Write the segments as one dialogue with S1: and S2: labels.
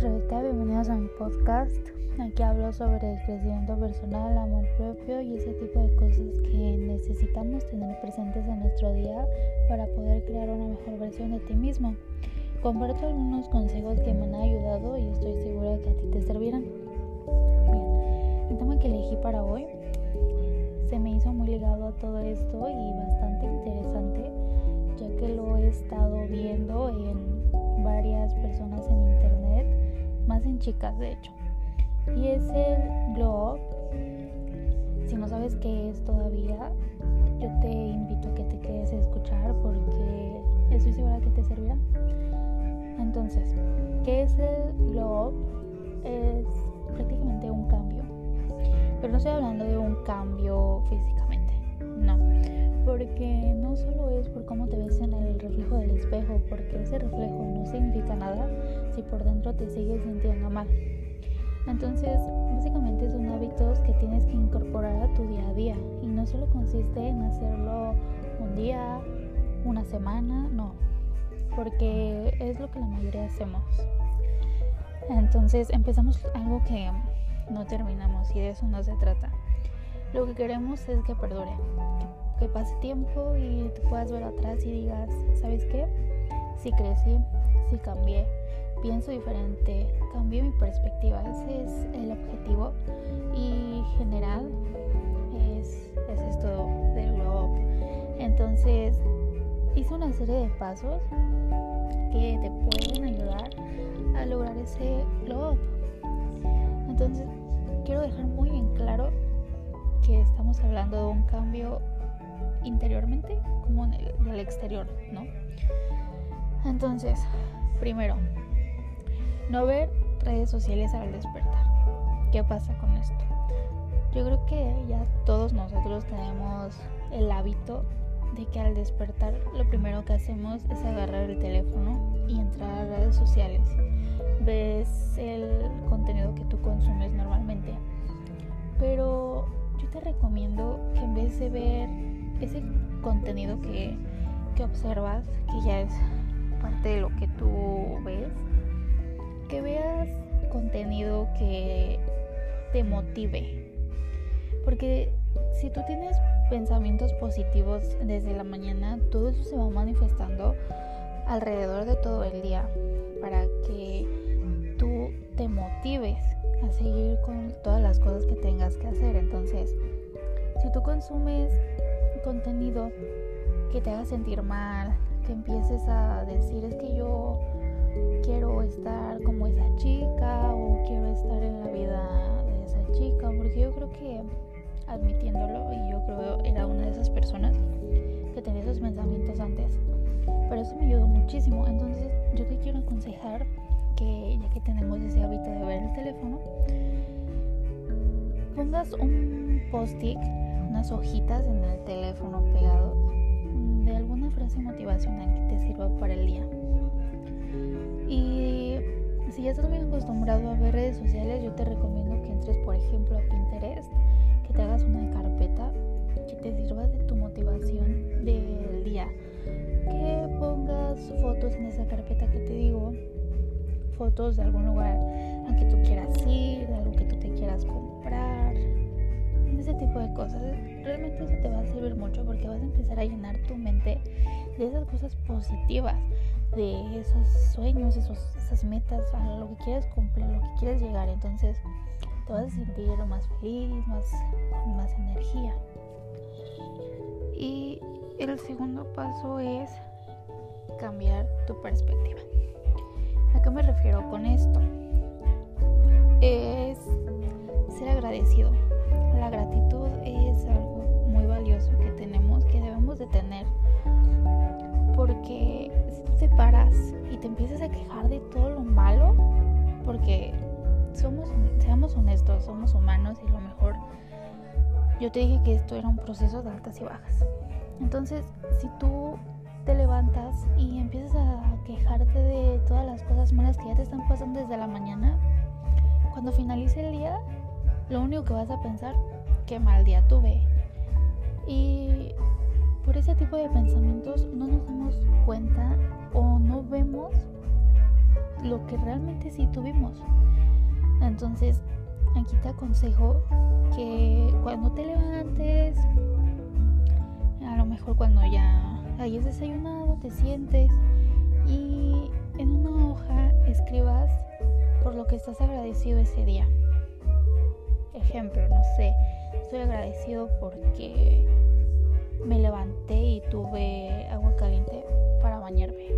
S1: Rebeca, bienvenidos a mi podcast. Aquí hablo sobre crecimiento personal, amor propio y ese tipo de cosas que necesitamos tener presentes en nuestro día para poder crear una mejor versión de ti mismo. Comparto algunos consejos que me han ayudado y estoy segura que a ti te servirán. Bien, el tema que elegí para hoy se me hizo muy ligado a todo esto y bastante interesante ya que lo he estado viendo en varias personas en internet, más en chicas de hecho. Y es el up. Si no sabes qué es todavía, yo te invito a que te quedes a escuchar porque estoy segura que te servirá. Entonces, ¿qué es el glow? Es prácticamente un cambio. Pero no estoy hablando de un cambio físicamente, no porque no solo es por cómo te ves en el reflejo del espejo, porque ese reflejo no significa nada si por dentro te sigues sintiendo mal. Entonces, básicamente son hábitos que tienes que incorporar a tu día a día y no solo consiste en hacerlo un día, una semana, no, porque es lo que la mayoría hacemos. Entonces, empezamos algo que no terminamos y de eso no se trata. Lo que queremos es que perdure, que pase tiempo y te puedas ver atrás y digas, ¿sabes qué? Sí crecí, sí cambié, pienso diferente, cambié mi perspectiva. Ese es el objetivo y general es, es esto del globo. Entonces hice una serie de pasos que te pueden ayudar a lograr ese globo. Entonces quiero dejar muy en claro hablando de un cambio interiormente como en el, del exterior, ¿no? Entonces, primero, no ver redes sociales al despertar. ¿Qué pasa con esto? Yo creo que ya todos nosotros tenemos el hábito de que al despertar lo primero que hacemos es agarrar el teléfono y entrar a redes sociales. Ves el contenido que tú consumes normalmente. Pero yo te recomiendo que en vez de ver ese contenido que, que observas, que ya es parte de lo que tú ves, que veas contenido que te motive. Porque si tú tienes pensamientos positivos desde la mañana, todo eso se va manifestando alrededor de todo el día para que motives a seguir con todas las cosas que tengas que hacer. Entonces, si tú consumes contenido que te haga sentir mal, que empieces a decir es que yo quiero estar como esa chica o quiero estar en la vida de esa chica, porque yo creo que admitiéndolo y yo creo era una de esas personas que tenía esos pensamientos antes, pero eso me ayudó muchísimo, entonces yo te quiero aconsejar ya que tenemos ese hábito de ver el teléfono, pongas un post-it unas hojitas en el teléfono pegado de alguna frase motivacional que te sirva para el día. Y si ya estás muy acostumbrado a ver redes sociales, yo te recomiendo que entres, por ejemplo, a Pinterest, que te hagas una carpeta que te sirva de tu motivación del día. Que pongas fotos en esa carpeta que te digo, fotos de algún lugar al que tú quieras ir, de algo que tú te quieras comprar, ese tipo de cosas. Realmente eso te va a servir mucho porque vas a empezar a llenar tu mente de esas cosas positivas, de esos sueños, esas metas, a lo que quieres cumplir, lo que quieres llegar. Entonces te vas a sentir más feliz, más, con más energía. Y el segundo paso es cambiar tu perspectiva. ¿A qué me refiero con esto? Es ser agradecido la gratitud es algo muy valioso que tenemos, que debemos de tener. Porque si te paras y te empiezas a quejar de todo lo malo, porque somos, seamos honestos, somos humanos y lo mejor, yo te dije que esto era un proceso de altas y bajas. Entonces, si tú te levantas y empiezas a quejarte de todas las cosas malas que ya te están pasando desde la mañana, cuando finalice el día, lo único que vas a pensar, qué mal día tuve. Y por ese tipo de pensamientos no nos damos cuenta o no vemos lo que realmente sí tuvimos. Entonces, aquí te aconsejo que cuando te levantes, a lo mejor cuando ya hayas desayunado, te sientes y en una hoja escribas por lo que estás agradecido ese día. Ejemplo, no sé, estoy agradecido porque me levanté y tuve agua caliente para bañarme.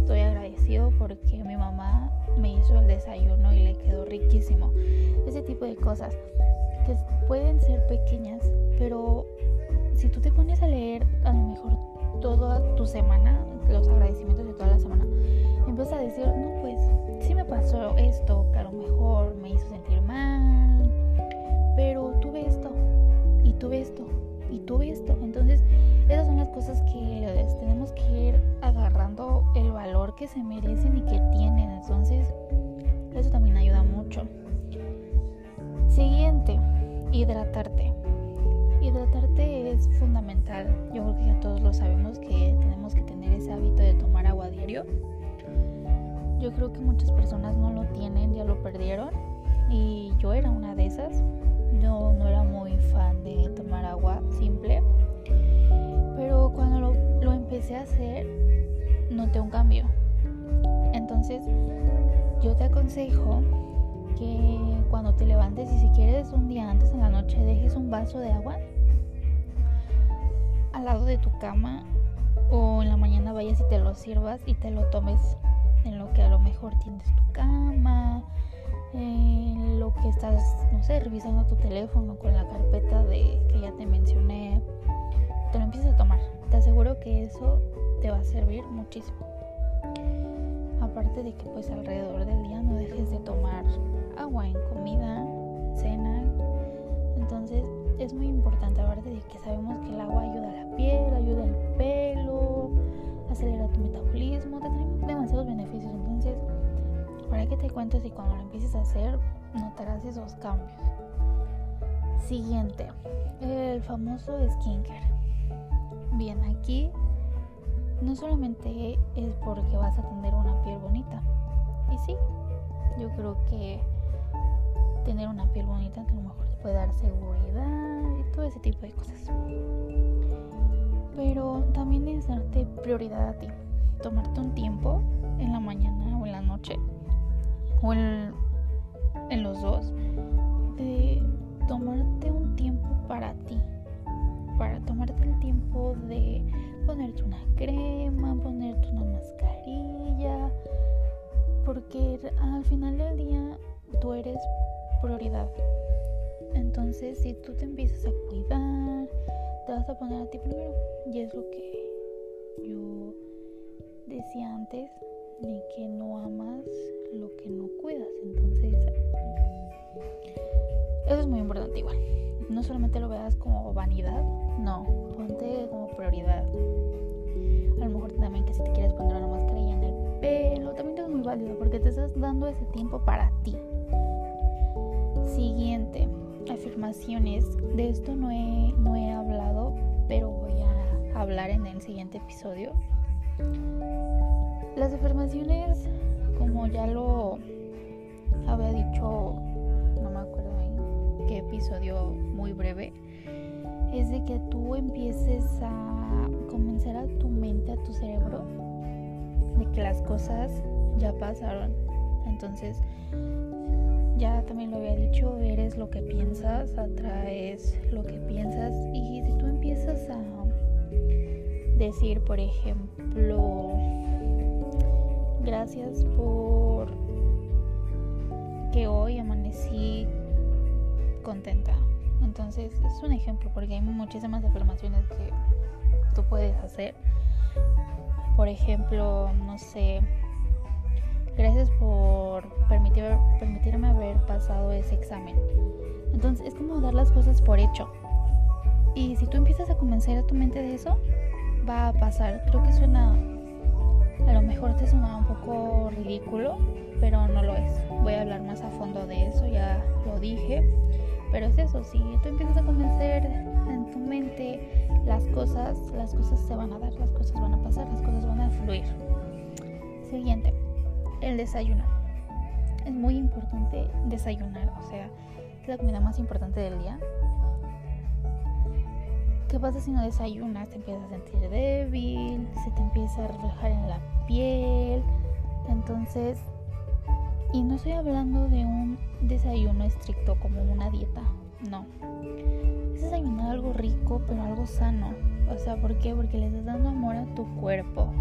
S1: Estoy agradecido porque mi mamá me hizo el desayuno y le quedó riquísimo. Ese tipo de cosas que pueden ser pequeñas, pero si tú te pones a leer a lo mejor toda tu semana, los agradecimientos de toda la semana, hacer, noté un cambio. Entonces, yo te aconsejo que cuando te levantes y si quieres un día antes en la noche dejes un vaso de agua al lado de tu cama o en la mañana vayas y te lo sirvas y te lo tomes en lo que a lo mejor tienes tu cama, en lo que estás, no sé, revisando tu teléfono con la carpeta de que ya te mencioné, te lo empieces a tomar. Te aseguro que eso te va a servir muchísimo. Aparte de que pues alrededor del día no dejes de tomar agua en comida, cena. Entonces es muy importante, aparte de que sabemos que el agua ayuda a la piel, ayuda al pelo, acelera tu metabolismo, te trae demasiados beneficios. Entonces, para que te cuentes y cuando lo empieces a hacer, notarás esos cambios. Siguiente, el famoso skincare. Bien, aquí no solamente es porque vas a tener una piel bonita. Y sí, yo creo que tener una piel bonita que a lo mejor te puede dar seguridad y todo ese tipo de cosas. Pero también es darte prioridad a ti. Tomarte un tiempo en la mañana o en la noche o en, en los dos de tomarte un tiempo para ti. Para tomarte el tiempo de ponerte una crema, ponerte una mascarilla, porque al final del día tú eres prioridad. Entonces, si tú te empiezas a cuidar, te vas a poner a ti primero. Y es lo que yo decía antes, de que no amas lo que no cuidas. Entonces, eso es muy importante igual. No solamente lo veas como vanidad, no, ponte como prioridad. A lo mejor también que si te quieres poner una mascarilla en el pelo, también es muy válido porque te estás dando ese tiempo para ti. Siguiente, afirmaciones. De esto no he, no he hablado, pero voy a hablar en el siguiente episodio. Las afirmaciones, como ya lo había dicho, episodio muy breve, es de que tú empieces a convencer a tu mente, a tu cerebro, de que las cosas ya pasaron. Entonces, ya también lo había dicho, eres lo que piensas, atraes lo que piensas. Y si tú empiezas a decir, por ejemplo, gracias por que hoy amanecí contenta entonces es un ejemplo porque hay muchísimas afirmaciones que tú puedes hacer. Por ejemplo, no sé, gracias por permitir, permitirme haber pasado ese examen. Entonces es como dar las cosas por hecho. Y si tú empiezas a convencer a tu mente de eso, va a pasar. Creo que suena, a lo mejor te suena un poco ridículo, pero no lo es. Voy a hablar más a fondo de eso, ya lo dije. Pero es eso, si tú empiezas a convencer en tu mente las cosas, las cosas se van a dar, las cosas van a pasar, las cosas van a fluir. Siguiente, el desayuno. Es muy importante desayunar, o sea, es la comida más importante del día. ¿Qué pasa si no desayunas? Te empiezas a sentir débil, se te empieza a reflejar en la piel. Entonces, y no estoy hablando de un desayuno estricto como una dieta, no. Es desayunar algo rico, pero algo sano. O sea, ¿por qué? Porque le estás dando amor a tu cuerpo.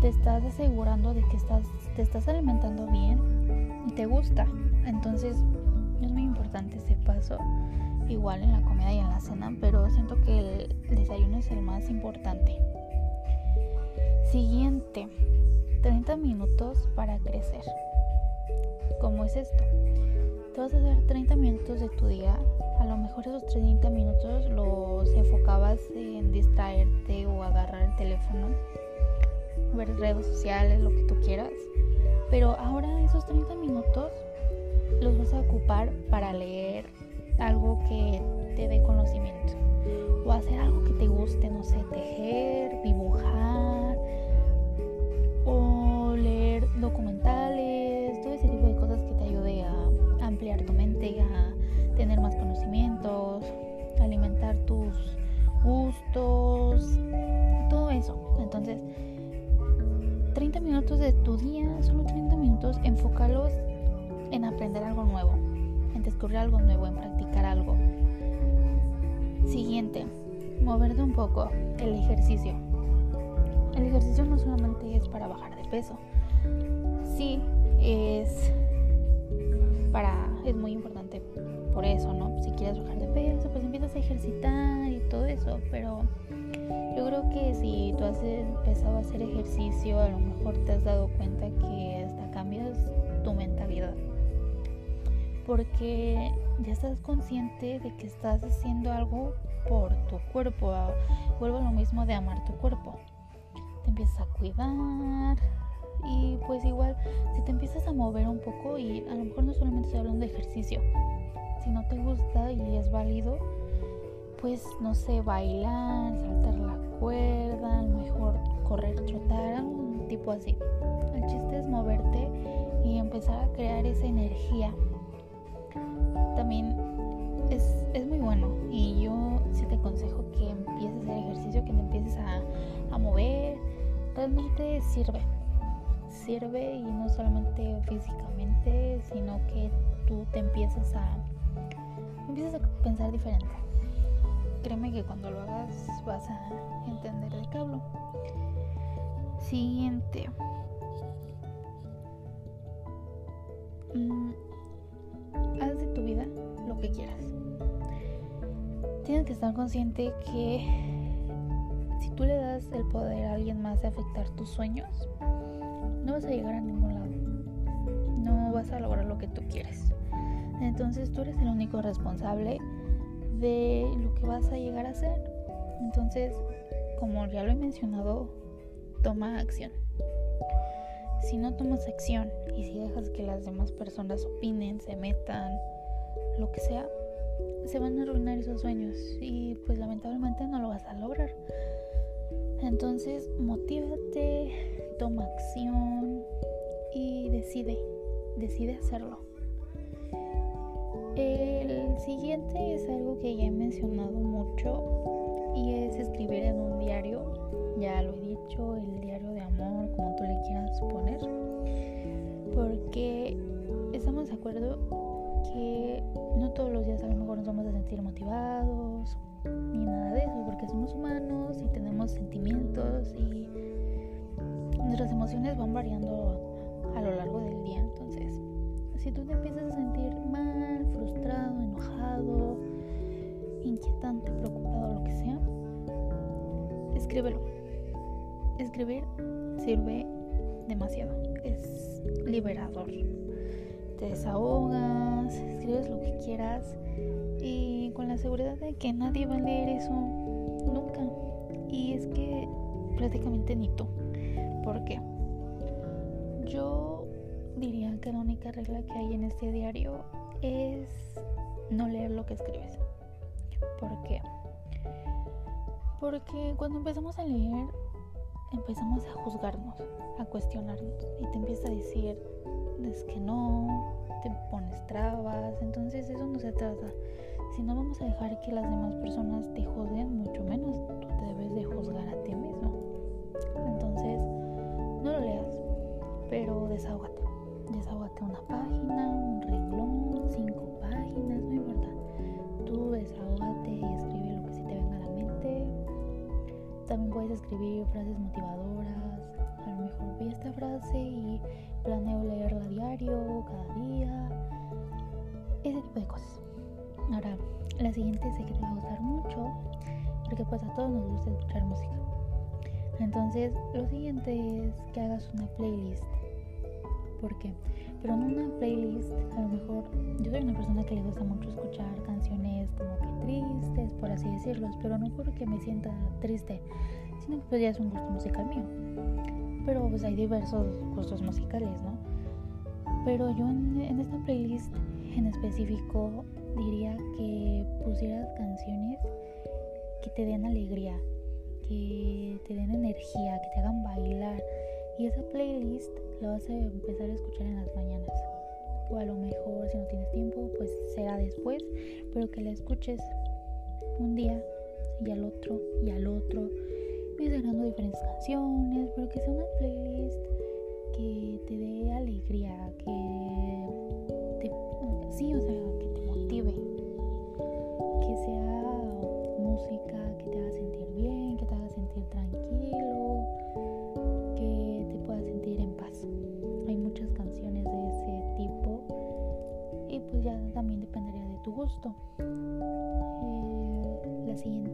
S1: Te estás asegurando de que estás, te estás alimentando bien y te gusta. Entonces, es muy importante ese paso. Igual en la comida y en la cena, pero siento que el desayuno es el más importante. Siguiente, 30 minutos para crecer. ¿Cómo es esto? Te vas a dar 30 minutos de tu día. A lo mejor esos 30 minutos los enfocabas en distraerte o agarrar el teléfono, ver redes sociales, lo que tú quieras. Pero ahora esos 30 minutos los vas a ocupar para leer algo que te dé conocimiento o hacer algo que te guste, no sé, tejer, dibujar o leer documentales, Entonces, 30 minutos de tu día, solo 30 minutos, enfócalos en aprender algo nuevo, en descubrir algo nuevo, en practicar algo. Siguiente, moverte un poco, el ejercicio. El ejercicio no solamente es para bajar de peso, sí es para es muy importante por eso, ¿no? Si quieres bajar de peso, pues empiezas a ejercitar y todo eso, pero yo creo que si tú has empezado a hacer ejercicio, a lo mejor te has dado cuenta que hasta cambias tu mentalidad porque ya estás consciente de que estás haciendo algo por tu cuerpo. Vuelvo a lo mismo de amar tu cuerpo. Te empiezas a cuidar y pues igual si te empiezas a mover un poco y a lo mejor no solamente estoy hablando de ejercicio. Si no te gusta y es válido, pues no sé, bailar, saltar la cuerda, mejor correr, trotar, algún tipo así. El chiste es moverte y empezar a crear esa energía también es, muy bueno y yo sí te aconsejo que empieces hacer ejercicio, que te empieces a, a mover, realmente sirve, sirve y no solamente físicamente, sino que tú te empiezas a, empiezas a pensar diferente. Créeme que cuando lo hagas vas a entender de qué. Siguiente. Mm, haz de tu vida lo que quieras. Tienes que estar consciente que si tú le das el poder a alguien más de afectar tus sueños, no vas a llegar a ningún lado. No vas a lograr lo que tú quieres. Entonces tú eres el único responsable de lo que vas a llegar a hacer. Entonces, como ya lo he mencionado, toma acción si no tomas acción y si dejas que las demás personas opinen, se metan, lo que sea, se van a arruinar esos sueños y pues lamentablemente no lo vas a lograr. Entonces, motívate, toma acción y decide, decide hacerlo. El siguiente es algo que ya he mencionado mucho y es escribir en un diario. Ya lo he dicho, el diario de amor, como tú le quieras poner. Porque estamos de acuerdo que no todos los días a lo mejor nos vamos a sentir motivados ni nada de eso, porque somos humanos y tenemos sentimientos y nuestras emociones van variando a lo largo del día. Entonces, si tú te empiezas a sentir mal, frustrado, inquietante, preocupado, lo que sea, escríbelo. Escribir sirve demasiado, es liberador. Te desahogas, escribes lo que quieras y con la seguridad de que nadie va a leer eso nunca. Y es que prácticamente ni tú. ¿Por qué? Yo diría que la única regla que hay en este diario es no leer lo que escribes. ¿Por qué? Porque cuando empezamos a leer empezamos a juzgarnos, a cuestionarnos y te empieza a decir, es que no, te pones trabas, entonces eso no se trata. Si no vamos a dejar que las demás personas te juzguen, mucho menos tú te debes de juzgar a ti mismo. Entonces, no lo leas, pero desahógate. Desahógate una página, un renglón, cinco páginas, desahógate y escribe lo que se te venga a la mente. También puedes escribir frases motivadoras. A lo mejor vi esta frase y planeo leerla diario, cada día. Ese tipo de cosas. Ahora, la siguiente sé que te va a gustar mucho porque pues a todos nos gusta escuchar música. Entonces, lo siguiente es que hagas una playlist. ¿Por qué? Pero no una playlist, a lo mejor yo soy una persona que le gusta mucho escuchar canciones como que tristes, por así decirlo, pero no porque me sienta triste, sino que pues ya es un gusto musical mío. Pero pues hay diversos gustos musicales, ¿no? Pero yo en, en esta playlist en específico diría que pusieras canciones que te den alegría, que te den energía, que te hagan bailar. Y esa playlist la vas a empezar a escuchar en las mañanas. O a lo mejor si no tienes tiempo, pues será después, pero que la escuches un día y al otro y al otro. Mencionando diferentes canciones, pero que sea una playlist que te dé alegría, que te, sí, o sea, gusto. Eh, las siguientes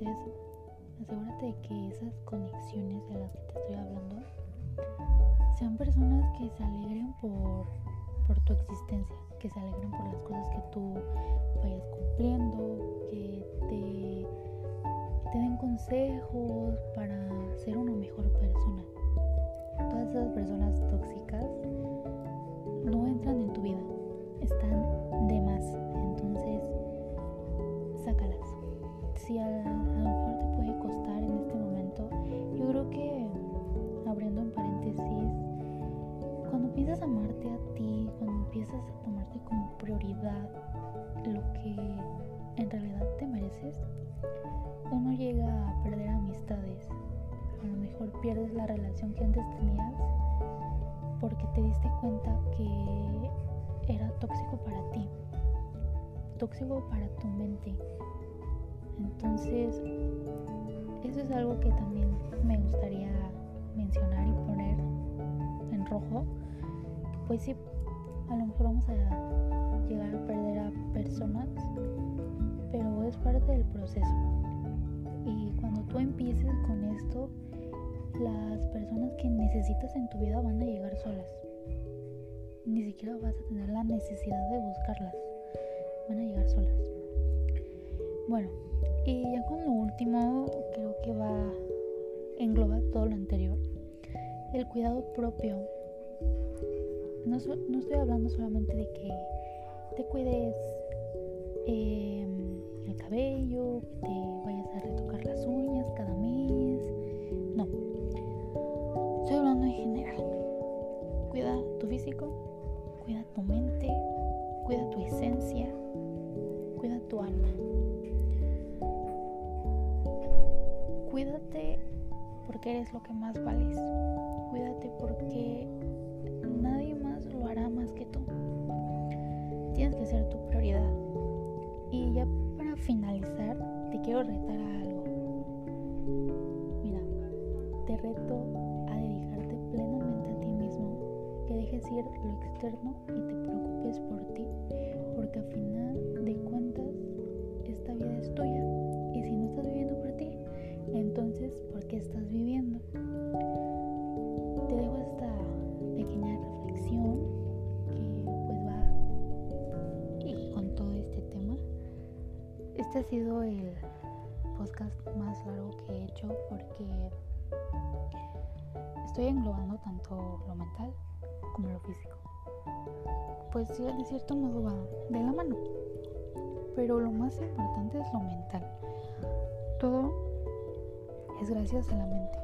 S1: Entonces, asegúrate de que esas conexiones de las que te estoy hablando sean personas que se alegren por, por tu existencia, que se alegren por las cosas que tú vayas cumpliendo, que te, te den consejos para ser una mejor persona. Todas esas personas tóxicas la relación que antes tenías porque te diste cuenta que era tóxico para ti, tóxico para tu mente. Entonces, eso es algo que también me gustaría mencionar y poner en rojo. Pues sí, a lo mejor vamos a llegar a perder a personas, pero es parte del proceso. Y cuando tú empieces con esto, las personas que necesitas en tu vida van a llegar solas. Ni siquiera vas a tener la necesidad de buscarlas. Van a llegar solas. Bueno, y ya con lo último, creo que va engloba todo lo anterior. El cuidado propio. No, no estoy hablando solamente de que te cuides eh, el cabello, que te vayas a retocar las uñas cada mes. Tu físico, cuida tu mente, cuida tu esencia, cuida tu alma. Cuídate porque eres lo que más vales. Cuídate porque nadie más lo hará más que tú. Tienes que ser tu prioridad. Y ya para finalizar, te quiero retar a algo. Mira, te reto decir lo externo y te preocupes por ti, porque al final de cuentas esta vida es tuya. Y si no estás viviendo por ti, entonces ¿por qué estás viviendo? Te dejo esta pequeña reflexión que pues va y con todo este tema. Este ha sido el podcast más largo que he hecho porque estoy englobando tanto lo mental como lo físico. Pues sí, de cierto modo va de la mano. Pero lo más importante es lo mental. Todo es gracias a la mente.